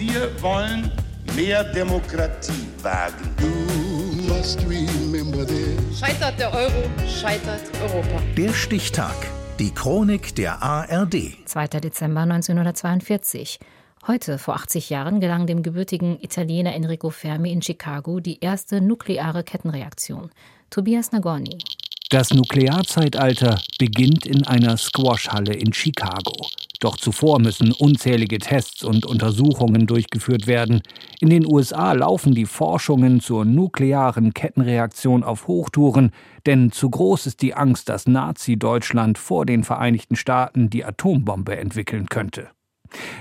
Wir wollen mehr Demokratie wagen. Scheitert der Euro, scheitert Europa. Der Stichtag. Die Chronik der ARD. 2. Dezember 1942. Heute, vor 80 Jahren, gelang dem gebürtigen Italiener Enrico Fermi in Chicago die erste nukleare Kettenreaktion. Tobias Nagorny. Das Nuklearzeitalter beginnt in einer Squashhalle in Chicago. Doch zuvor müssen unzählige Tests und Untersuchungen durchgeführt werden. In den USA laufen die Forschungen zur nuklearen Kettenreaktion auf Hochtouren, denn zu groß ist die Angst, dass Nazi-Deutschland vor den Vereinigten Staaten die Atombombe entwickeln könnte.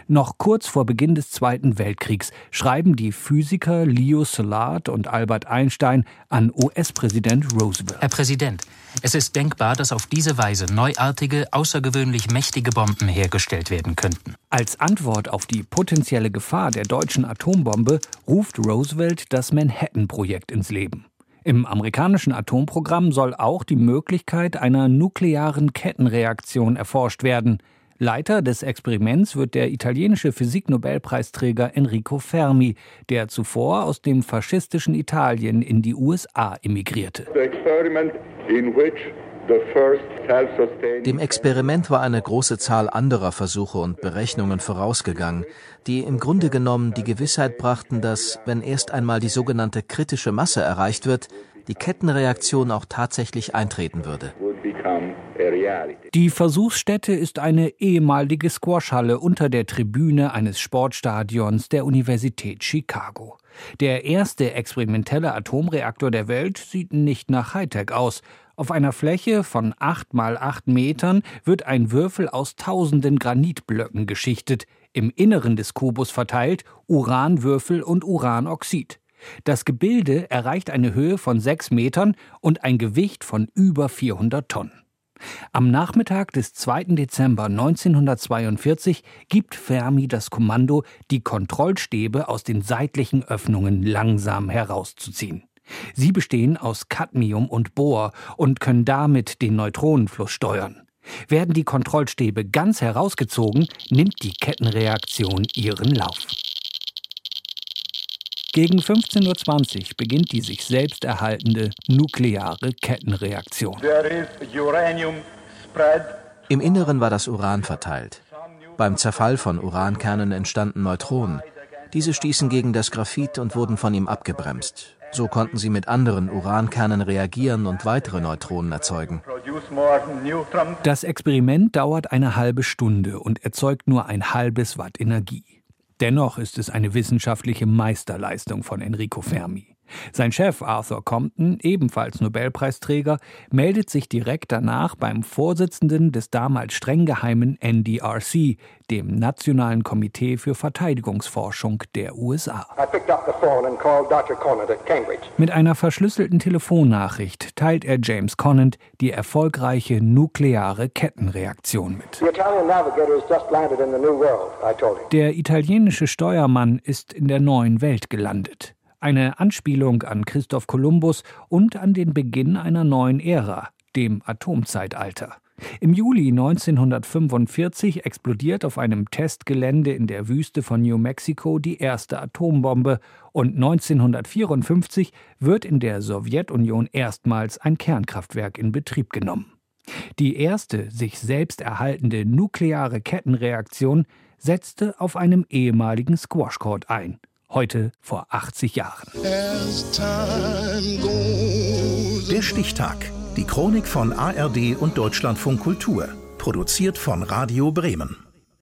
Noch kurz vor Beginn des Zweiten Weltkriegs schreiben die Physiker Leo Szilard und Albert Einstein an US-Präsident Roosevelt. Herr Präsident, es ist denkbar, dass auf diese Weise neuartige, außergewöhnlich mächtige Bomben hergestellt werden könnten. Als Antwort auf die potenzielle Gefahr der deutschen Atombombe ruft Roosevelt das Manhattan-Projekt ins Leben. Im amerikanischen Atomprogramm soll auch die Möglichkeit einer nuklearen Kettenreaktion erforscht werden – Leiter des Experiments wird der italienische Physiknobelpreisträger Enrico Fermi, der zuvor aus dem faschistischen Italien in die USA emigrierte. Dem Experiment war eine große Zahl anderer Versuche und Berechnungen vorausgegangen, die im Grunde genommen die Gewissheit brachten, dass, wenn erst einmal die sogenannte kritische Masse erreicht wird, die Kettenreaktion auch tatsächlich eintreten würde. Die Versuchsstätte ist eine ehemalige Squashhalle unter der Tribüne eines Sportstadions der Universität Chicago. Der erste experimentelle Atomreaktor der Welt sieht nicht nach Hightech aus. Auf einer Fläche von acht mal acht Metern wird ein Würfel aus tausenden Granitblöcken geschichtet, im Inneren des Kubus verteilt Uranwürfel und Uranoxid. Das Gebilde erreicht eine Höhe von sechs Metern und ein Gewicht von über 400 Tonnen. Am Nachmittag des 2. Dezember 1942 gibt Fermi das Kommando, die Kontrollstäbe aus den seitlichen Öffnungen langsam herauszuziehen. Sie bestehen aus Cadmium und Bohr und können damit den Neutronenfluss steuern. Werden die Kontrollstäbe ganz herausgezogen, nimmt die Kettenreaktion ihren Lauf. Gegen 15.20 Uhr beginnt die sich selbst erhaltende nukleare Kettenreaktion. Im Inneren war das Uran verteilt. Beim Zerfall von Urankernen entstanden Neutronen. Diese stießen gegen das Graphit und wurden von ihm abgebremst. So konnten sie mit anderen Urankernen reagieren und weitere Neutronen erzeugen. Das Experiment dauert eine halbe Stunde und erzeugt nur ein halbes Watt Energie. Dennoch ist es eine wissenschaftliche Meisterleistung von Enrico Fermi. Sein Chef Arthur Compton, ebenfalls Nobelpreisträger, meldet sich direkt danach beim Vorsitzenden des damals streng geheimen NDRC, dem Nationalen Komitee für Verteidigungsforschung der USA. Mit einer verschlüsselten Telefonnachricht teilt er James Conant die erfolgreiche nukleare Kettenreaktion mit. Der italienische Steuermann ist in der neuen Welt gelandet eine Anspielung an Christoph Kolumbus und an den Beginn einer neuen Ära, dem Atomzeitalter. Im Juli 1945 explodiert auf einem Testgelände in der Wüste von New Mexico die erste Atombombe und 1954 wird in der Sowjetunion erstmals ein Kernkraftwerk in Betrieb genommen. Die erste sich selbst erhaltende nukleare Kettenreaktion setzte auf einem ehemaligen Squashcourt ein heute vor 80 Jahren. Der Stichtag. Die Chronik von ARD und Deutschlandfunk Kultur. Produziert von Radio Bremen.